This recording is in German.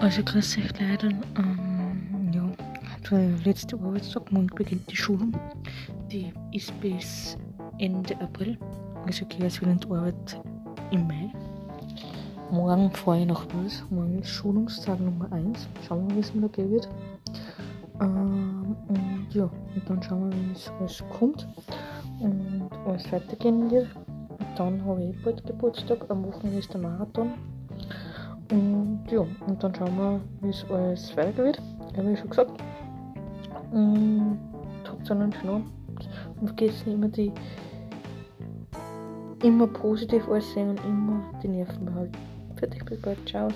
Also grüß euch Leute. Ähm, ja, der letzte Arbeitstag, morgen beginnt die Schulung. Die ist bis Ende April. Also gehe ich wieder in die Arbeit im Mai. Morgen fahre ich nach Wels. Morgen ist Schulungstag Nummer 1. Schauen wir, wie es mir da gehen wird. Ähm, und ja, und dann schauen wir, wie es alles kommt und alles weitergehen wird. Und dann habe ich bald Geburtstag. Am Wochenende ist der Marathon. Ja, und dann schauen wir, wie es alles weitergehen wird. Habe ich schon gesagt. Und habt einen schönen Abend. Und vergesst nicht immer die immer positiv alles sehen und immer die Nerven behalten. Dich bis bald. Ciao.